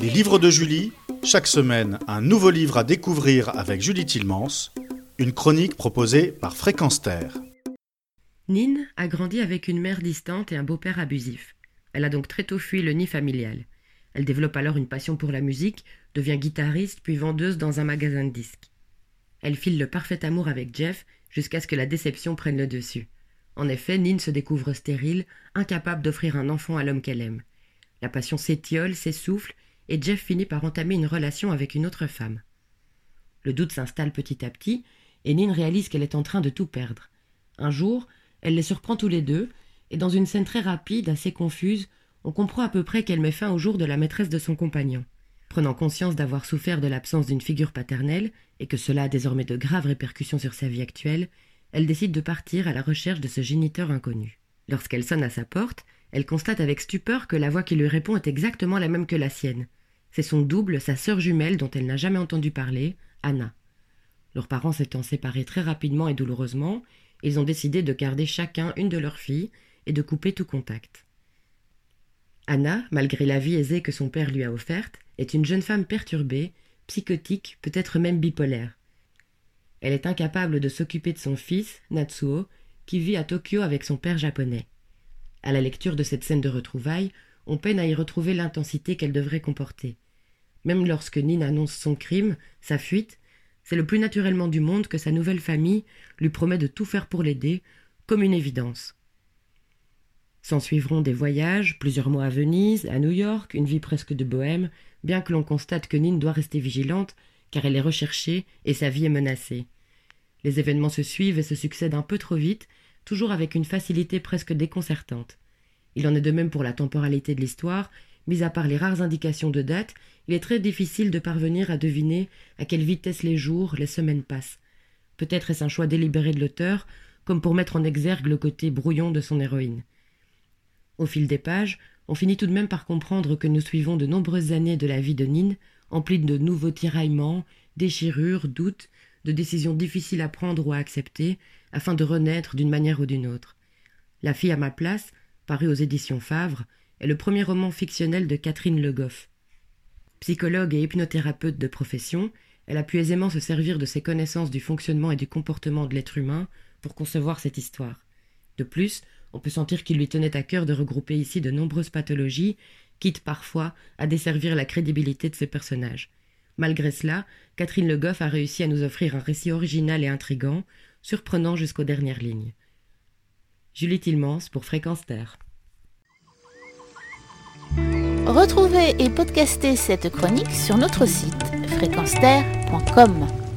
Les livres de Julie, chaque semaine un nouveau livre à découvrir avec Julie Tilmans, une chronique proposée par Fréquence Terre. Nine a grandi avec une mère distante et un beau-père abusif. Elle a donc très tôt fui le nid familial. Elle développe alors une passion pour la musique, devient guitariste puis vendeuse dans un magasin de disques. Elle file le parfait amour avec Jeff jusqu'à ce que la déception prenne le dessus. En effet, Nine se découvre stérile, incapable d'offrir un enfant à l'homme qu'elle aime. La passion s'étiole, s'essouffle, et Jeff finit par entamer une relation avec une autre femme. Le doute s'installe petit à petit, et Nine réalise qu'elle est en train de tout perdre. Un jour, elle les surprend tous les deux, et dans une scène très rapide, assez confuse, on comprend à peu près qu'elle met fin au jour de la maîtresse de son compagnon. Prenant conscience d'avoir souffert de l'absence d'une figure paternelle, et que cela a désormais de graves répercussions sur sa vie actuelle, elle décide de partir à la recherche de ce géniteur inconnu. Lorsqu'elle sonne à sa porte, elle constate avec stupeur que la voix qui lui répond est exactement la même que la sienne. C'est son double, sa sœur jumelle dont elle n'a jamais entendu parler, Anna. Leurs parents s'étant séparés très rapidement et douloureusement, ils ont décidé de garder chacun une de leurs filles et de couper tout contact. Anna, malgré la vie aisée que son père lui a offerte, est une jeune femme perturbée, psychotique, peut-être même bipolaire. Elle est incapable de s'occuper de son fils, Natsuo, qui vit à Tokyo avec son père japonais. À la lecture de cette scène de retrouvailles, on peine à y retrouver l'intensité qu'elle devrait comporter. Même lorsque Nin annonce son crime, sa fuite, c'est le plus naturellement du monde que sa nouvelle famille lui promet de tout faire pour l'aider, comme une évidence. S'en suivront des voyages, plusieurs mois à Venise, à New York, une vie presque de bohème, bien que l'on constate que Nin doit rester vigilante, car elle est recherchée et sa vie est menacée. Les événements se suivent et se succèdent un peu trop vite, toujours avec une facilité presque déconcertante. Il en est de même pour la temporalité de l'histoire, mis à part les rares indications de date, il est très difficile de parvenir à deviner à quelle vitesse les jours, les semaines passent. Peut-être est-ce un choix délibéré de l'auteur, comme pour mettre en exergue le côté brouillon de son héroïne. Au fil des pages, on finit tout de même par comprendre que nous suivons de nombreuses années de la vie de Nine, emplies de nouveaux tiraillements, déchirures, doutes, de décisions difficiles à prendre ou à accepter, afin de renaître d'une manière ou d'une autre. La fille à ma place, paru aux éditions Favre, est le premier roman fictionnel de Catherine Le Goff. Psychologue et hypnothérapeute de profession, elle a pu aisément se servir de ses connaissances du fonctionnement et du comportement de l'être humain pour concevoir cette histoire. De plus, on peut sentir qu'il lui tenait à cœur de regrouper ici de nombreuses pathologies, quitte parfois à desservir la crédibilité de ses personnages. Malgré cela, Catherine Le Goff a réussi à nous offrir un récit original et intrigant, surprenant jusqu'aux dernières lignes. Julie Tilmans pour Fréquence Terre. Retrouvez et podcastez cette chronique sur notre site fréquenceterre.com.